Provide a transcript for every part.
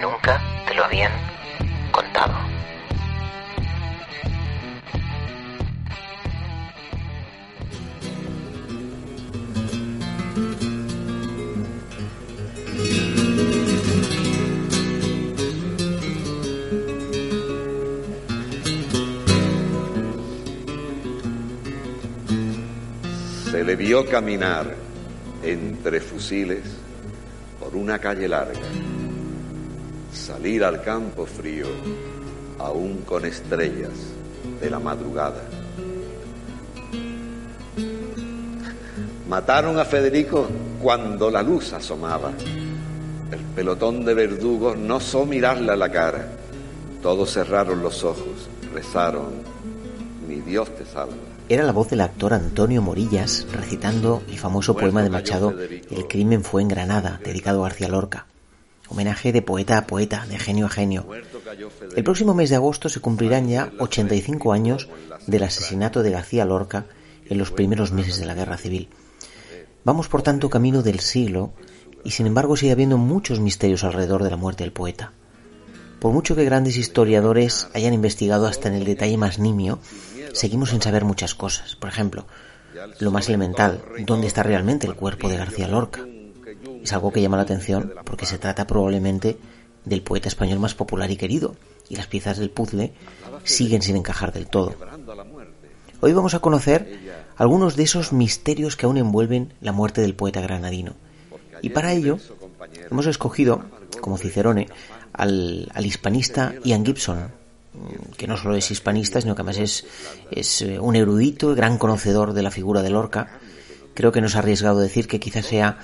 Nunca te lo habían le vio caminar entre fusiles por una calle larga, salir al campo frío, aún con estrellas de la madrugada. Mataron a Federico cuando la luz asomaba. El pelotón de verdugos no osó mirarle a la cara. Todos cerraron los ojos, rezaron, mi Dios te salva. Era la voz del actor Antonio Morillas recitando el famoso poema de Machado El crimen fue en Granada, dedicado a García Lorca. Homenaje de poeta a poeta, de genio a genio. El próximo mes de agosto se cumplirán ya 85 años del asesinato de García Lorca en los primeros meses de la Guerra Civil. Vamos por tanto camino del siglo y sin embargo sigue habiendo muchos misterios alrededor de la muerte del poeta. Por mucho que grandes historiadores hayan investigado hasta en el detalle más nimio, seguimos sin saber muchas cosas. Por ejemplo, lo más elemental, ¿dónde está realmente el cuerpo de García Lorca? Es algo que llama la atención porque se trata probablemente del poeta español más popular y querido, y las piezas del puzzle siguen sin encajar del todo. Hoy vamos a conocer algunos de esos misterios que aún envuelven la muerte del poeta granadino. Y para ello hemos escogido, como Cicerone, al, hispanista Ian Gibson, que no solo es hispanista, sino que además es, es eh, un erudito, gran conocedor de la figura de Lorca. Creo que nos ha arriesgado decir que quizás sea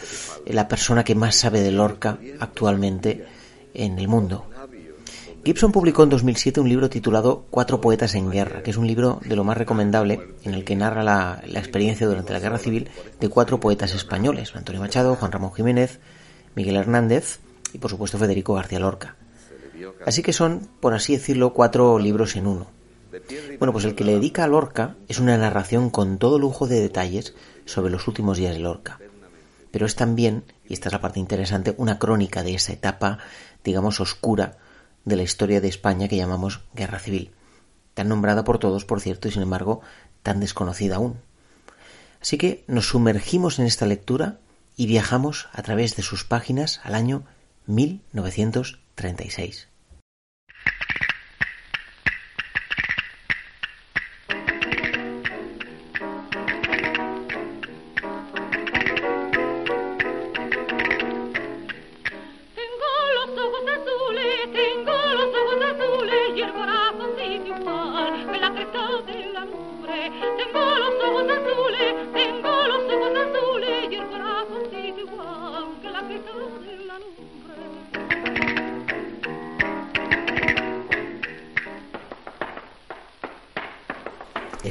la persona que más sabe de Lorca actualmente en el mundo. Gibson publicó en 2007 un libro titulado Cuatro poetas en guerra, que es un libro de lo más recomendable en el que narra la, la experiencia durante la guerra civil de cuatro poetas españoles, Antonio Machado, Juan Ramón Jiménez, Miguel Hernández y por supuesto Federico García Lorca. Así que son, por así decirlo, cuatro libros en uno. Bueno, pues el que le dedica a Lorca es una narración con todo lujo de detalles sobre los últimos días de Lorca. Pero es también, y esta es la parte interesante, una crónica de esa etapa, digamos, oscura de la historia de España que llamamos Guerra Civil, tan nombrada por todos, por cierto, y sin embargo tan desconocida aún. Así que nos sumergimos en esta lectura y viajamos a través de sus páginas al año 1936.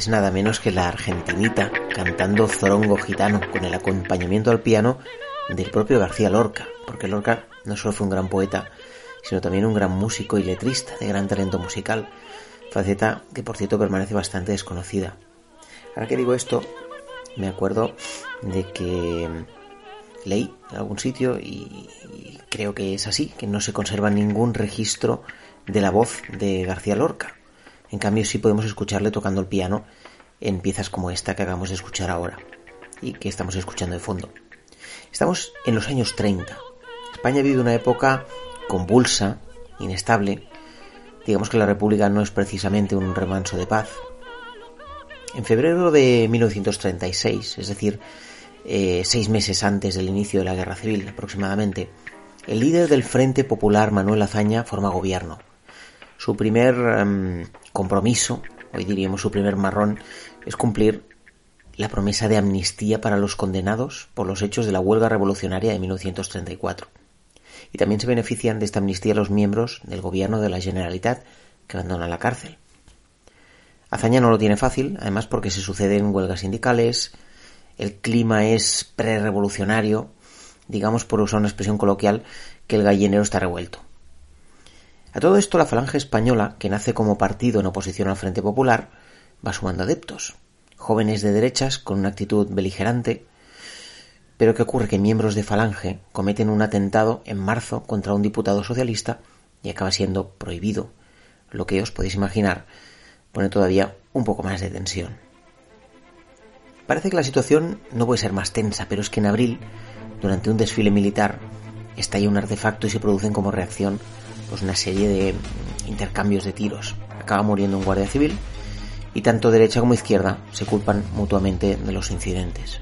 Nada menos que la argentinita cantando zorongo gitano con el acompañamiento al piano del propio García Lorca, porque Lorca no solo fue un gran poeta, sino también un gran músico y letrista de gran talento musical, faceta que por cierto permanece bastante desconocida. Ahora que digo esto, me acuerdo de que leí en algún sitio y creo que es así, que no se conserva ningún registro de la voz de García Lorca. En cambio, sí podemos escucharle tocando el piano en piezas como esta que acabamos de escuchar ahora y que estamos escuchando de fondo. Estamos en los años 30. España vive una época convulsa, inestable. Digamos que la República no es precisamente un remanso de paz. En febrero de 1936, es decir, eh, seis meses antes del inicio de la Guerra Civil aproximadamente, el líder del Frente Popular, Manuel Azaña, forma gobierno. Su primer em, compromiso, hoy diríamos su primer marrón, es cumplir la promesa de amnistía para los condenados por los hechos de la huelga revolucionaria de 1934. Y también se benefician de esta amnistía los miembros del gobierno de la Generalitat que abandonan la cárcel. Azaña no lo tiene fácil, además porque se suceden huelgas sindicales, el clima es prerevolucionario, digamos por usar una expresión coloquial, que el gallinero está revuelto. A todo esto la Falange Española, que nace como partido en oposición al Frente Popular, va sumando adeptos. jóvenes de derechas con una actitud beligerante, pero ¿qué ocurre? Que miembros de Falange cometen un atentado en marzo contra un diputado socialista y acaba siendo prohibido. Lo que os podéis imaginar pone todavía un poco más de tensión. Parece que la situación no puede ser más tensa, pero es que en abril, durante un desfile militar, estalla un artefacto y se producen como reacción pues una serie de intercambios de tiros. Acaba muriendo un guardia civil y tanto derecha como izquierda se culpan mutuamente de los incidentes.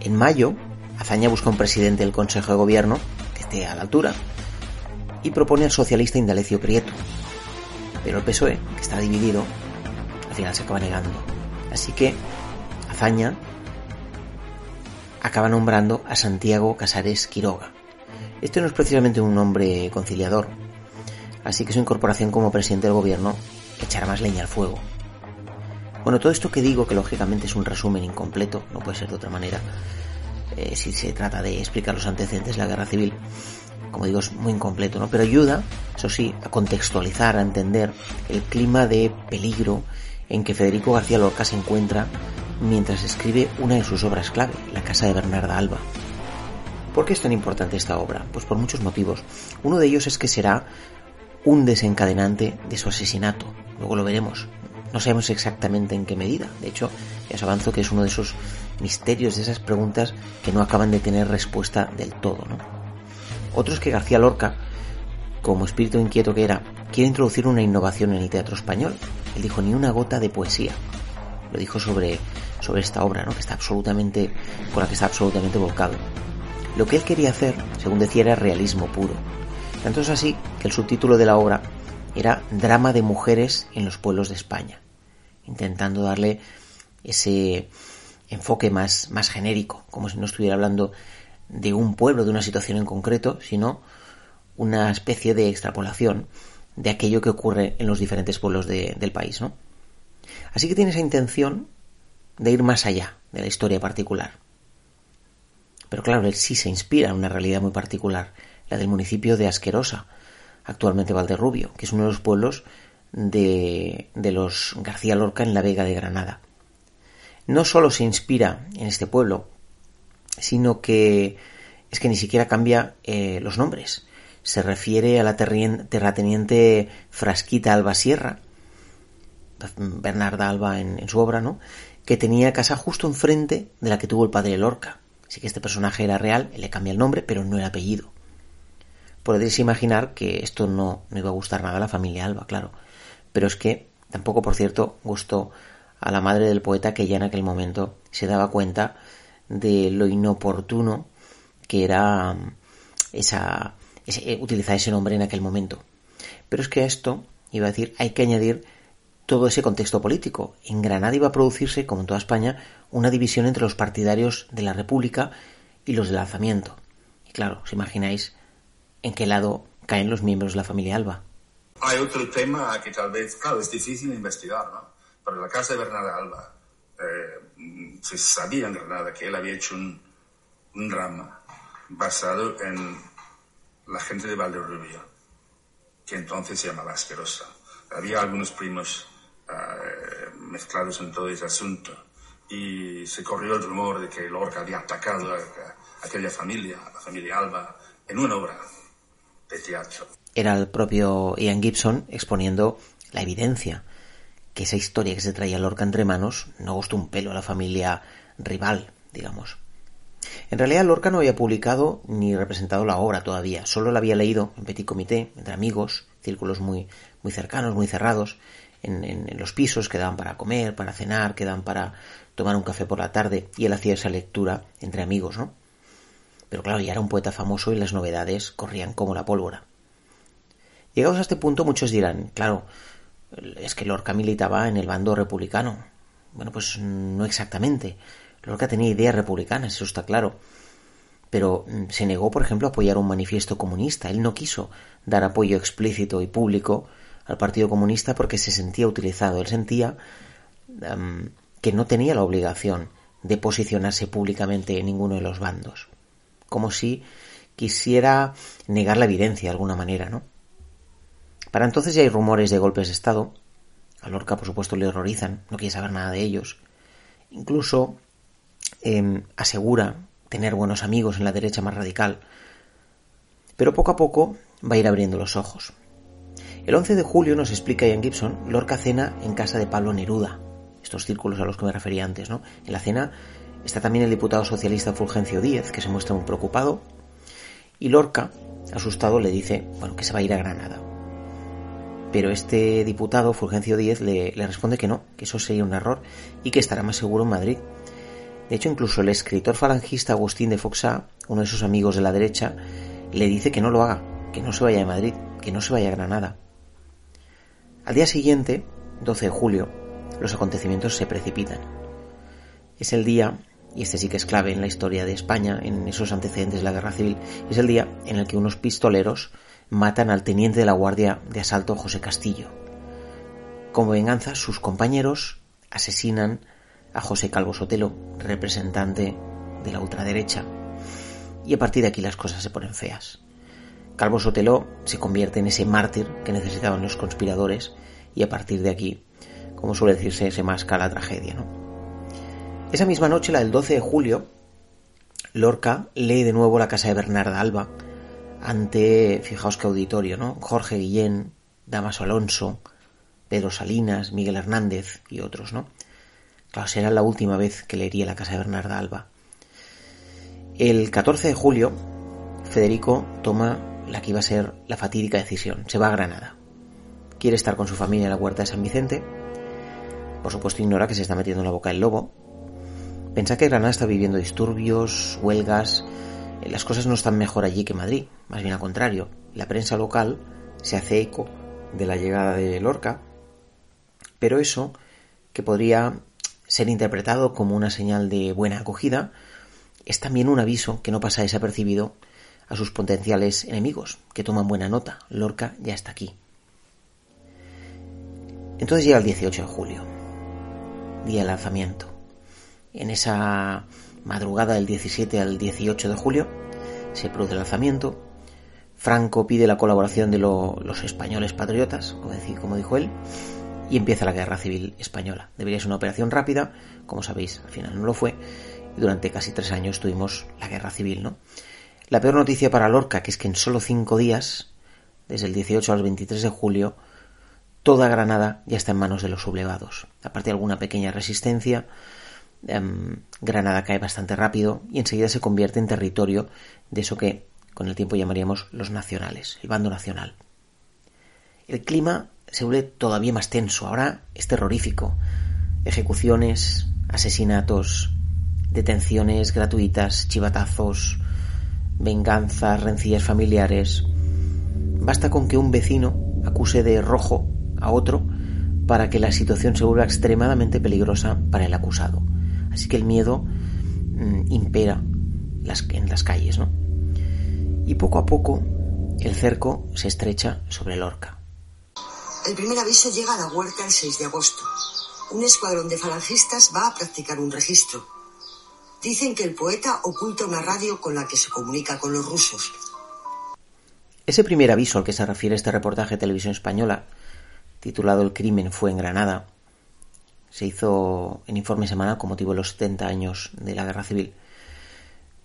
En mayo, Azaña busca un presidente del Consejo de Gobierno que esté a la altura y propone al socialista Indalecio Prieto. Pero el PSOE, que está dividido, al final se acaba negando. Así que Azaña acaba nombrando a Santiago Casares Quiroga. Este no es precisamente un hombre conciliador, así que su incorporación como presidente del gobierno echará más leña al fuego. Bueno, todo esto que digo, que lógicamente es un resumen incompleto, no puede ser de otra manera, eh, si se trata de explicar los antecedentes de la guerra civil, como digo, es muy incompleto, ¿no? Pero ayuda, eso sí, a contextualizar, a entender el clima de peligro en que Federico García Lorca se encuentra mientras escribe una de sus obras clave, La Casa de Bernarda Alba. ¿Por qué es tan importante esta obra? Pues por muchos motivos. Uno de ellos es que será un desencadenante de su asesinato. Luego lo veremos. No sabemos exactamente en qué medida. De hecho, ya os avanzo que es uno de esos misterios, de esas preguntas que no acaban de tener respuesta del todo. ¿no? Otro es que García Lorca, como espíritu inquieto que era, quiere introducir una innovación en el teatro español. Él dijo ni una gota de poesía. Lo dijo sobre, sobre esta obra, ¿no? que está absolutamente, con la que está absolutamente volcado. Lo que él quería hacer, según decía, era realismo puro. Tanto es así que el subtítulo de la obra era Drama de mujeres en los pueblos de España intentando darle ese enfoque más, más genérico, como si no estuviera hablando de un pueblo, de una situación en concreto, sino una especie de extrapolación de aquello que ocurre en los diferentes pueblos del país, ¿no? Así que tiene esa intención de ir más allá de la historia particular. Pero claro, él sí se inspira en una realidad muy particular, la del municipio de Asquerosa, actualmente Valderrubio, que es uno de los pueblos de, los García Lorca en la Vega de Granada. No solo se inspira en este pueblo, sino que es que ni siquiera cambia eh, los nombres. Se refiere a la terrateniente Frasquita Alba Sierra, Bernarda Alba en, en, su obra, ¿no? que tenía casa justo enfrente de la que tuvo el padre Lorca. Así que este personaje era real, le cambia el nombre, pero no el apellido. Podéis imaginar que esto no, no iba a gustar nada a la familia Alba, claro pero es que tampoco, por cierto, gustó a la madre del poeta que ya en aquel momento se daba cuenta de lo inoportuno que era mm, esa, eh, utilizar ese nombre en aquel momento. Pero es que a esto, iba a decir, hay que añadir todo ese contexto político. En Granada iba a producirse, como en toda España, una división entre los partidarios de la República y los del alzamiento. Y claro, os imagináis en qué lado caen los miembros de la familia Alba. Hay otro tema que tal vez, claro, es difícil investigar, ¿no? Pero la casa de Bernardo Alba, eh, se sabía en Granada que él había hecho un, un drama basado en la gente de Valderrubia, que entonces se llamaba Asquerosa. Había algunos primos mezclados en todo ese asunto y se corrió el rumor de que Lorca había atacado a, a aquella familia, a la familia Alba, en una obra de teatro era el propio Ian Gibson exponiendo la evidencia que esa historia que se traía Lorca entre manos no gustó un pelo a la familia rival, digamos. En realidad Lorca no había publicado ni representado la obra todavía, solo la había leído en petit comité, entre amigos, círculos muy, muy cercanos, muy cerrados, en, en, los pisos que daban para comer, para cenar, que daban para tomar un café por la tarde, y él hacía esa lectura entre amigos, ¿no? Pero claro, ya era un poeta famoso y las novedades corrían como la pólvora. Llegados a este punto, muchos dirán, claro, es que Lorca militaba en el bando republicano. Bueno, pues no exactamente. Lorca tenía ideas republicanas, eso está claro. Pero mm, se negó, por ejemplo, a apoyar un manifiesto comunista. Él no quiso dar apoyo explícito y público al Partido Comunista porque se sentía utilizado. Él sentía que no tenía la obligación de posicionarse públicamente en ninguno de los bandos. Como si quisiera negar la evidencia de alguna manera, ¿no? Para entonces ya hay rumores de golpes de Estado. A Lorca, por supuesto, le horrorizan, no quiere saber nada de ellos. Incluso em, asegura tener buenos amigos en la derecha más radical. Pero poco a poco va a ir abriendo los ojos. El 11 de julio, nos explica Ian Gibson, Lorca cena en casa de Pablo Neruda, estos círculos a los que me refería antes, ¿no? En la cena está también el diputado socialista Fulgencio Díez, que se muestra muy preocupado, y Lorca, asustado, le dice, bueno, que se va a ir a Granada. Pero este diputado, Fulgencio Díez, le, le responde que no, que eso sería un error y que estará más seguro en Madrid. De hecho, incluso el escritor falangista Agustín de Foxá, uno de sus amigos de la derecha, le dice que no lo haga, que no se vaya a Madrid, que no se vaya a Granada. Al día siguiente, 12 de julio, los acontecimientos se precipitan. Es el día, y este sí que es clave en la historia de España, en esos antecedentes de la guerra civil, es el día en el que unos pistoleros matan al teniente de la Guardia de Asalto José Castillo. Como venganza, sus compañeros asesinan a José Calvo Sotelo, representante de la ultraderecha. Y a partir de aquí las cosas se ponen feas. Calvo Sotelo se convierte en ese mártir que necesitaban los conspiradores y a partir de aquí como suele decirse, se masca la tragedia. ¿no? Esa misma noche, la del 12 de julio, Lorca lee de nuevo la casa de Bernarda Alba ante, fijaos qué auditorio, ¿no? Jorge Guillén, Damaso Alonso, Pedro Salinas, Miguel Hernández y otros, ¿no? Claro, será la última vez que leería la casa de Bernarda Alba. El 14 de julio, Federico toma la que iba a ser la fatídica decisión. Se va a Granada. Quiere estar con su familia en la huerta de San Vicente por supuesto ignora que se está metiendo en la boca el lobo. Pensa que Granada está viviendo disturbios, huelgas. Eh, las cosas no están mejor allí que Madrid, más bien al contrario. La prensa local se hace eco de la llegada de Lorca, pero eso, que podría ser interpretado como una señal de buena acogida, es también un aviso que no pasa desapercibido a sus potenciales enemigos, que toman buena nota. Lorca ya está aquí. Entonces llega el 18 de julio día de lanzamiento. En esa madrugada del 17 al 18 de julio se produce el lanzamiento. Franco pide la colaboración de los españoles patriotas, como dijo él, y empieza la guerra civil española. Debería ser una operación rápida, como sabéis, al final no lo fue, y durante casi tres años tuvimos la guerra civil, ¿no? La peor noticia para Lorca, que es que en solo cinco días, desde el 18 al 23 de julio, toda Granada ya está en manos de los sublevados. Aparte de alguna pequeña resistencia, em, Granada cae bastante rápido y enseguida se convierte en territorio de eso que con el tiempo llamaríamos los nacionales, el bando nacional. El clima se vuelve todavía más tenso, ahora es terrorífico. Ejecuciones, asesinatos, detenciones gratuitas, chivatazos, venganzas, rencillas familiares. Basta con que un vecino acuse de rojo a otro para que la situación se vuelva extremadamente peligrosa para el acusado. Así que el miedo mm, impera las, en las calles, ¿no? Y poco a poco el cerco se estrecha sobre Lorca. El primer aviso llega a la huerta el 6 de agosto. Un escuadrón de falangistas va a practicar un registro. Dicen que el poeta oculta una radio con la que se comunica con los rusos. Ese primer aviso al que se refiere este reportaje de televisión española titulado El crimen fue en Granada. Se hizo en informe semanal con motivo de los 70 años de la Guerra Civil.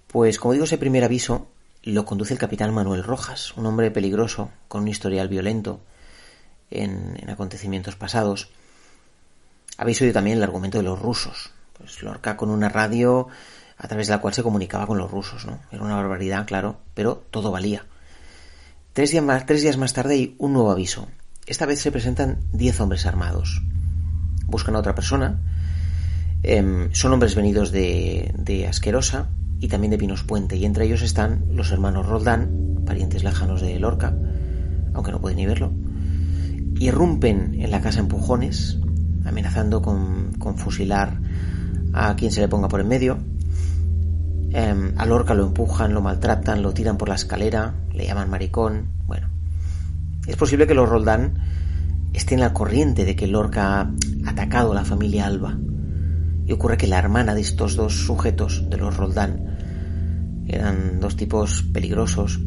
Pues como digo, ese primer aviso lo conduce el capitán Manuel Rojas, un hombre peligroso, con un historial violento en, acontecimientos pasados. Habéis oído también el argumento de los rusos. Pues Lorca con una radio a través de la cual se comunicaba con los rusos, ¿no? Era una barbaridad, claro, pero todo valía. Tres días más, tarde hay un nuevo aviso, esta vez se presentan 10 hombres armados. Buscan a otra persona. Em, son hombres venidos de, de, Asquerosa y también de Pinos Puente. Y entre ellos están los hermanos Roldán, parientes lejanos de Lorca, aunque no pueden ni verlo. Irrumpen en la casa empujones, amenazando con, fusilar a quien se le ponga por en medio. Em, a Lorca lo empujan, lo maltratan, lo tiran por la escalera, le llaman maricón. Bueno, es posible que los Roldán estén la corriente de que Lorca ha atacado a la familia Alba. Y ocurre que la hermana de estos dos sujetos, de los Roldán, eran dos tipos peligrosos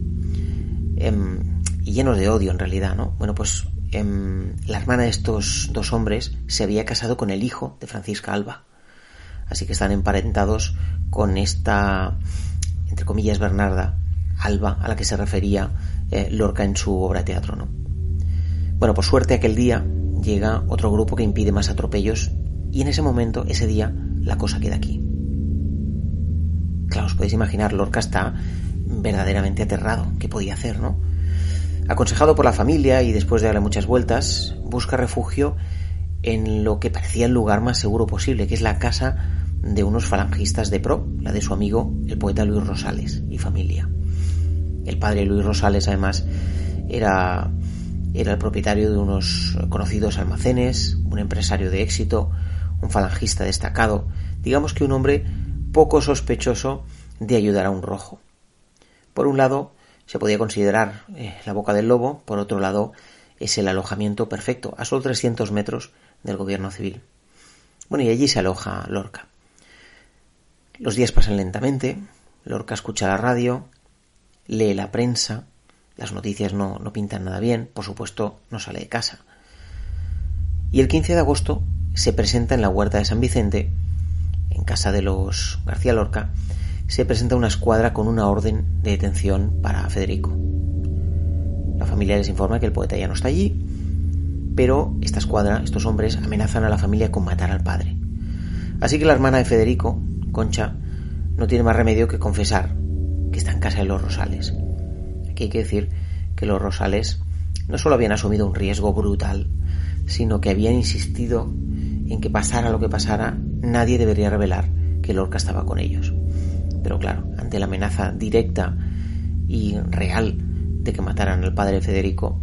em, y llenos de odio en realidad, ¿no? Bueno, pues em, la hermana de estos dos hombres se había casado con el hijo de Francisca Alba. Así que están emparentados con esta, entre comillas, Bernarda Alba, a la que se refería eh, Lorca en su obra de teatro, ¿no? Bueno, por suerte aquel día llega otro grupo que impide más atropellos y en ese momento, ese día, la cosa queda aquí. Claro, os podéis imaginar, Lorca está verdaderamente aterrado. ¿Qué podía hacer, no? Aconsejado por la familia y después de darle muchas vueltas, busca refugio en lo que parecía el lugar más seguro posible, que es la casa de unos falangistas de pro, la de su amigo, el poeta Luis Rosales y familia. El padre Luis Rosales, además, era, era el propietario de unos conocidos almacenes, un empresario de éxito, un falangista destacado, digamos que un hombre poco sospechoso de ayudar a un rojo. Por un lado, se podía considerar eh, la boca del lobo, por otro lado, es el alojamiento perfecto, a solo 300 metros del gobierno civil. Bueno, y allí se aloja Lorca. Los días pasan lentamente, Lorca escucha la radio, lee la prensa, las noticias no, no pintan nada bien, por supuesto no sale de casa. Y el 15 de agosto se presenta en la huerta de San Vicente, en casa de los García Lorca, se presenta una escuadra con una orden de detención para Federico. La familia les informa que el poeta ya no está allí, pero esta escuadra, estos hombres, amenazan a la familia con matar al padre. Así que la hermana de Federico, Concha, no tiene más remedio que confesar que está en casa de los Rosales. Aquí hay que decir que los Rosales no solo habían asumido un riesgo brutal, sino que habían insistido en que pasara lo que pasara, nadie debería revelar que Lorca estaba con ellos. Pero claro, ante la amenaza directa y real de que mataran al padre Federico,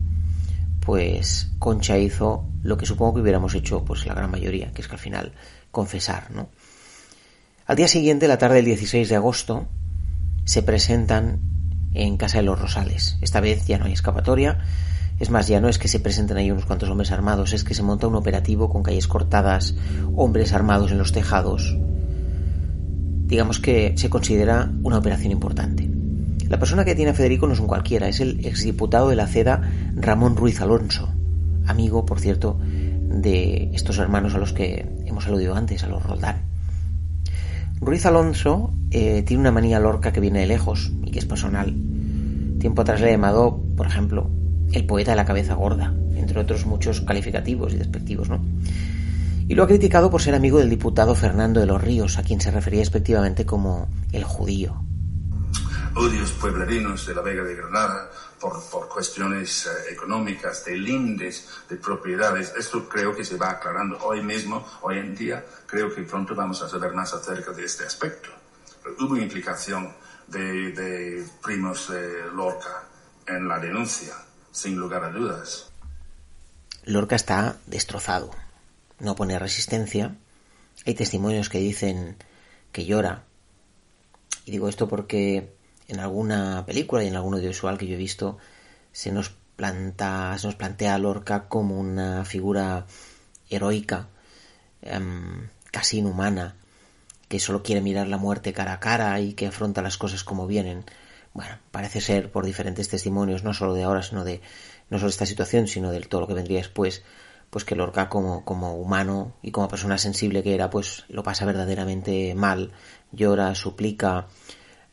pues Concha hizo lo que supongo que hubiéramos hecho pues la gran mayoría, que es que al final confesar, ¿no? Al día siguiente, la tarde del 16 de agosto, se presentan en Casa de los Rosales. Esta vez ya no hay escapatoria. Es más, ya no es que se presenten ahí unos cuantos hombres armados, es que se monta un operativo con calles cortadas, hombres armados en los tejados, digamos que se considera una operación importante. La persona que tiene a Federico no es un cualquiera, es el exdiputado de la CEDA Ramón Ruiz Alonso, amigo, por cierto, de estos hermanos a los que hemos aludido antes, a los Roldán. Ruiz Alonso eh, tiene una manía lorca que viene de lejos y que es personal. Tiempo atrás le he llamado, por ejemplo, el poeta de la cabeza gorda, entre otros muchos calificativos y despectivos, ¿no? y lo ha criticado por ser amigo del diputado Fernando de los Ríos, a quien se refería respectivamente como el judío. Odios pueblerinos de la Vega de Granada por, por cuestiones eh, económicas, de lindes, de propiedades. Esto creo que se va aclarando hoy mismo, hoy en día. Creo que pronto vamos a saber más acerca de este aspecto. Pero hubo implicación de, de primos de Lorca en la denuncia, sin lugar a dudas. Lorca está destrozado no pone resistencia. Hay testimonios que dicen que llora. Y digo esto porque en alguna película y en algún audiovisual que yo he visto se nos planta, se nos plantea a Lorca como una figura heroica, em, casi inhumana, que solo quiere mirar la muerte cara a cara y que afronta las cosas como vienen. Bueno, parece ser por diferentes testimonios, no solo de ahora, sino de no solo esta situación, sino de todo lo que vendría después, pues que Lorca como, como humano y como persona sensible que era, pues lo pasa verdaderamente mal, llora, suplica,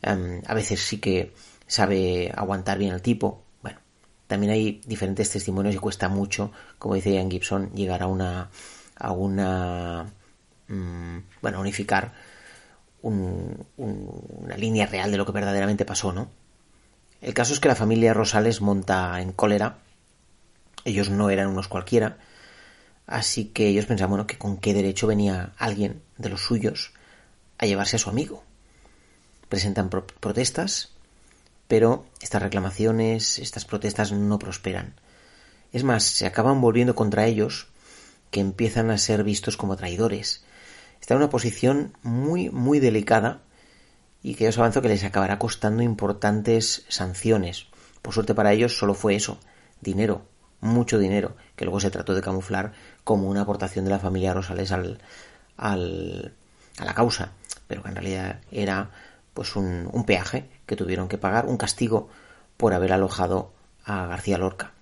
em, a veces sí que sabe aguantar bien al tipo. Bueno, también hay diferentes testimonios y cuesta mucho, como dice Ian Gibson, llegar a una, a una, mm, bueno, unificar una línea real de lo que verdaderamente pasó, ¿no? El caso es que la familia Rosales monta en cólera. Ellos no eran unos cualquiera, Así que ellos pensaban, bueno, que con qué derecho venía alguien de los suyos a llevarse a su amigo. Presentan protestas, pero estas reclamaciones, estas protestas no prosperan. Es más, se acaban volviendo contra ellos, que empiezan a ser vistos como traidores. Está en una posición muy, muy delicada y que os avanzo que les acabará costando importantes sanciones. Por suerte para ellos solo fue eso, dinero, mucho dinero, que luego se trató de camuflar como una aportación de la familia Rosales al, al, a la causa, pero que en realidad era pues un, peaje que tuvieron que pagar, un castigo por haber alojado a García Lorca.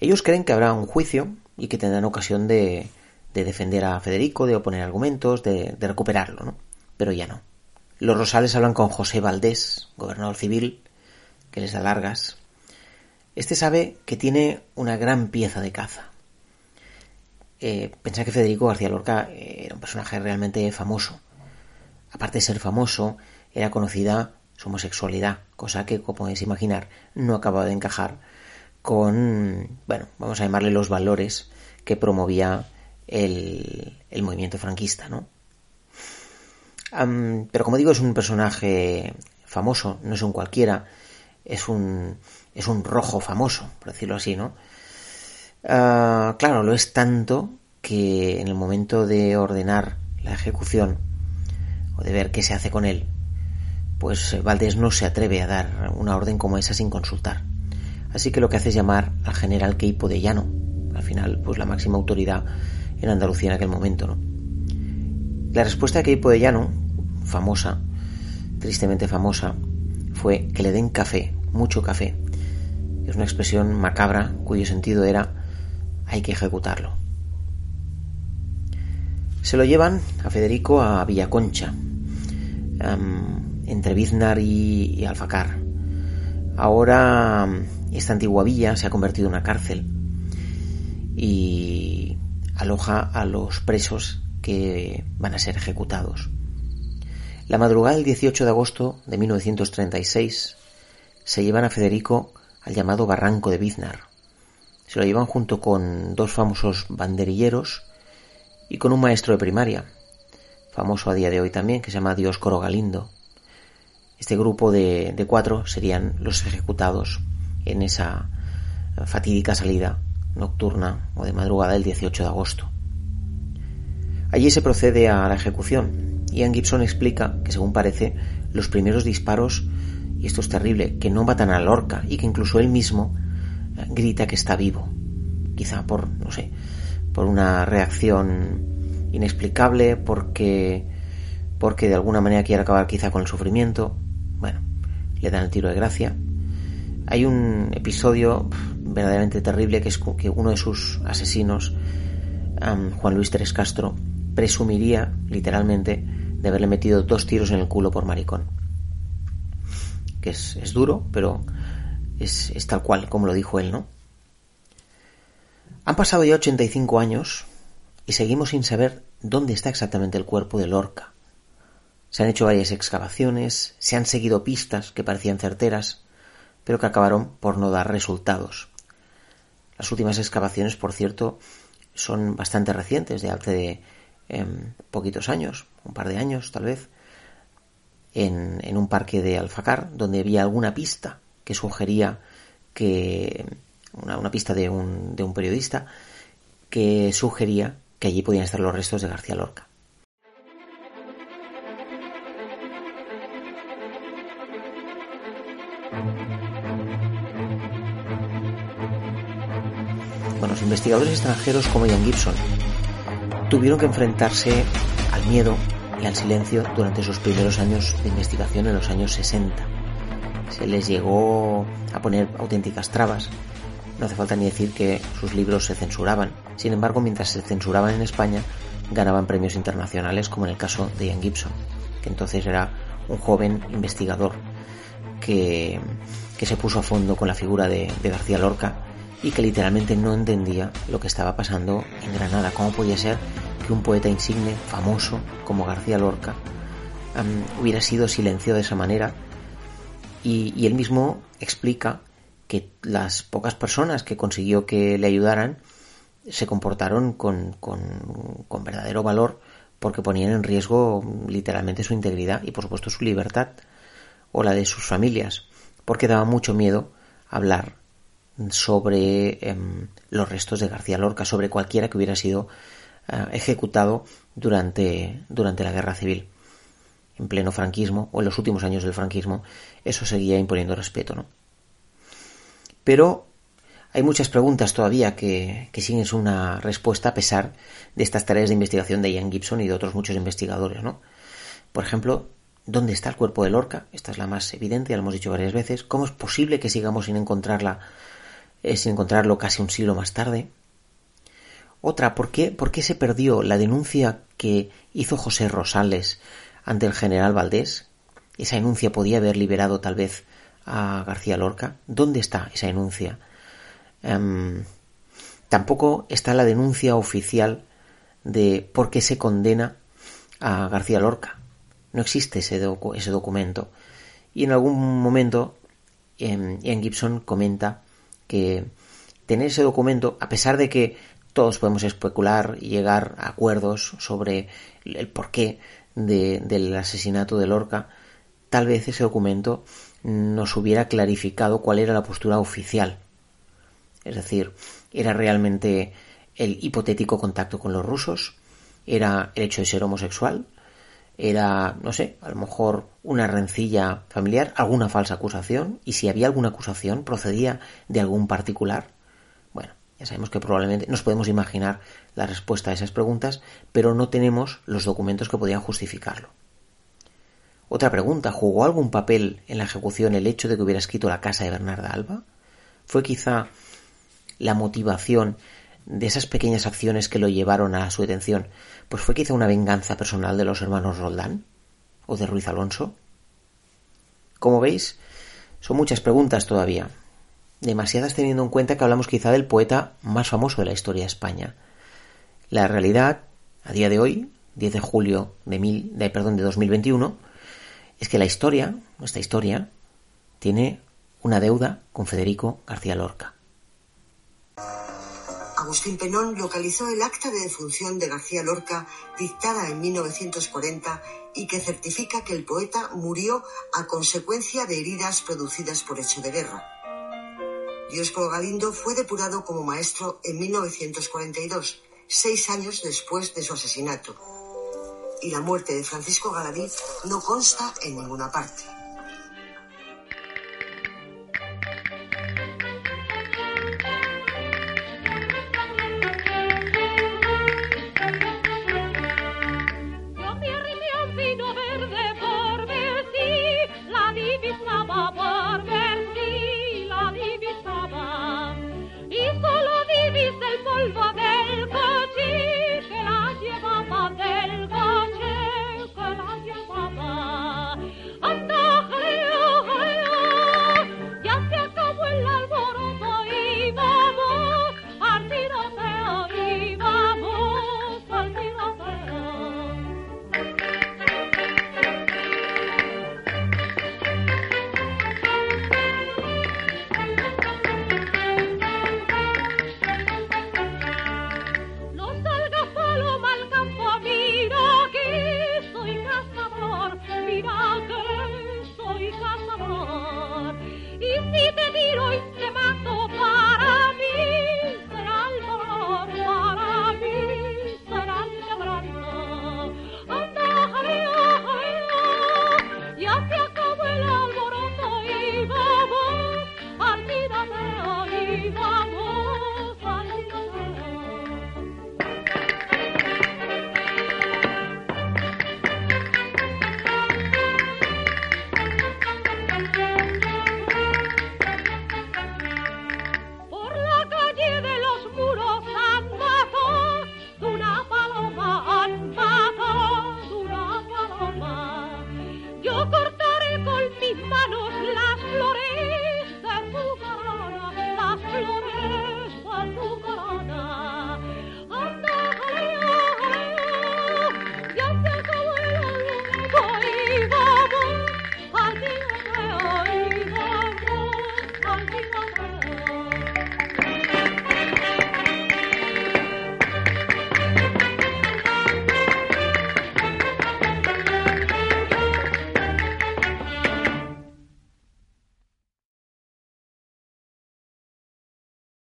Ellos creen que habrá un juicio y que tendrán ocasión de, de defender a Federico, de oponer argumentos, de, recuperarlo, ¿no? Pero ya no. Los Rosales hablan con José Valdés, gobernador civil, que les da largas. Este sabe que tiene una gran pieza de caza. Eh, que Federico García Lorca era un personaje realmente famoso. Aparte de ser famoso, era conocida su homosexualidad, cosa que, como podéis imaginar, no acababa de encajar con, bueno, vamos a llamarle los valores que promovía el, movimiento franquista, ¿no? pero como digo, es un personaje famoso, no es un cualquiera, es un, es un rojo famoso, por decirlo así, ¿no? Ah, claro, lo es tanto que en el momento de ordenar la ejecución de ver qué se hace con él, pues eh, Valdés no se atreve a dar una orden como esa sin consultar. Así que lo que hace es llamar al general Queipo de Llano, al final, pues la máxima autoridad en Andalucía en aquel momento, ¿no? La respuesta de Queipo de Llano, famosa, tristemente famosa, fue que le den café, mucho café. Es una expresión macabra cuyo sentido era hay que ejecutarlo. Se lo llevan a Federico a Villaconcha, entre Biznar y, Alfacar. Ahora esta antigua villa se ha convertido en una cárcel y aloja a los presos que van a ser ejecutados. La madrugada del 18 de agosto de 1936 se llevan a Federico al llamado Barranco de Biznar. Se lo llevan junto con dos famosos banderilleros y con un maestro de primaria, famoso a día de hoy también, que se llama Dioscoro Galindo. Este grupo de, cuatro serían los ejecutados en esa fatídica salida nocturna o de madrugada del 18 de agosto. Allí se procede a la ejecución. Ian Gibson explica que, según parece, los primeros disparos, y esto es terrible, que no matan a Lorca y que incluso él mismo eh, grita que está vivo. Quizá por, no sé, por una reacción inexplicable, porque, porque de alguna manera quiere acabar quizá con el sufrimiento. Bueno, le dan el tiro de gracia. Hay un episodio verdaderamente terrible que es que uno de sus asesinos, Juan Luis Teres Castro, presumiría literalmente de haberle metido dos tiros en el culo por maricón. Que es, es duro, pero es, es tal cual como lo dijo él, ¿no? Han pasado ya 85 años y seguimos sin saber dónde está exactamente el cuerpo de Lorca. Se han hecho varias excavaciones, se han seguido pistas que parecían certeras, pero que acabaron por no dar resultados. Las últimas excavaciones, por cierto, son bastante recientes, de hace de, em, poquitos años, un par de años tal vez, en, en un parque de Alfacar, donde había alguna pista que sugería que una, pista de un, de un periodista que sugería que allí podían estar los restos de García Lorca. Bueno, los investigadores extranjeros como Ian Gibson tuvieron que enfrentarse al miedo y al silencio durante sus primeros años de investigación en los años 60. Se les llegó a poner auténticas trabas no hace falta ni decir que sus libros se censuraban. Sin embargo, mientras se censuraban en España, ganaban premios internacionales, como en el caso de Ian Gibson, que entonces era un joven investigador que, que se puso a fondo con la figura de, García Lorca y que literalmente no entendía lo que estaba pasando en Granada. ¿Cómo podía ser que un poeta insigne, famoso como García Lorca, hubiera sido silenciado de esa manera? Y él mismo explica que las pocas personas que consiguió que le ayudaran se comportaron con, con, verdadero valor porque ponían en riesgo literalmente su integridad y por supuesto su libertad o la de sus familias porque daba mucho miedo hablar sobre em, los restos de García Lorca, sobre cualquiera que hubiera sido eh, ejecutado durante, durante la guerra civil. En pleno franquismo o en los últimos años del franquismo, eso seguía imponiendo respeto, ¿no? Pero hay muchas preguntas todavía que, que siguen una respuesta a pesar de estas tareas de investigación de Ian Gibson y de otros muchos investigadores, ¿no? Por ejemplo, ¿dónde está el cuerpo de Lorca? Esta es la más evidente, ya lo hemos dicho varias veces. ¿Cómo es posible que sigamos sin encontrarla eh, sin encontrarlo casi un siglo más tarde. Otra, ¿por qué, ¿por qué se perdió la denuncia que hizo José Rosales ante el general Valdés? Esa denuncia podía haber liberado tal vez a García Lorca. ¿Dónde está esa denuncia? Em, tampoco está la denuncia oficial de por qué se condena a García Lorca. No existe ese, ese documento. Y en algún momento em, Ian Gibson comenta que tener ese documento, a pesar de que todos podemos especular y llegar a acuerdos sobre el porqué del asesinato de Lorca, tal vez ese documento nos hubiera clarificado cuál era la postura oficial. Es decir, ¿era realmente el hipotético contacto con los rusos? ¿Era el hecho de ser homosexual? ¿Era, no sé, a lo mejor una rencilla familiar, alguna falsa acusación? Y si había alguna acusación, ¿procedía de algún particular? Bueno, ya sabemos que probablemente nos podemos imaginar la respuesta a esas preguntas, pero no tenemos los documentos que podían justificarlo. Otra pregunta, ¿jugó algún papel en la ejecución el hecho de que hubiera escrito la casa de Bernarda Alba? ¿Fue quizá la motivación de esas pequeñas acciones que lo llevaron a su detención? Pues fue quizá una venganza personal de los hermanos Roldán o de Ruiz Alonso. Como veis, son muchas preguntas todavía, demasiadas teniendo en cuenta que hablamos quizá del poeta más famoso de la historia de España. La realidad, a día de hoy, 10 de julio de, mil, de, perdón, de 2021, es que la historia, nuestra historia, tiene una deuda con Federico García Lorca. Agustín Penón localizó el acta de defunción de García Lorca dictada en 1940 y que certifica que el poeta murió a consecuencia de heridas producidas por hecho de guerra. Dioscoro Galindo fue depurado como maestro en 1942, seis años después de su asesinato y la muerte de Francisco Galadí no consta en ninguna parte.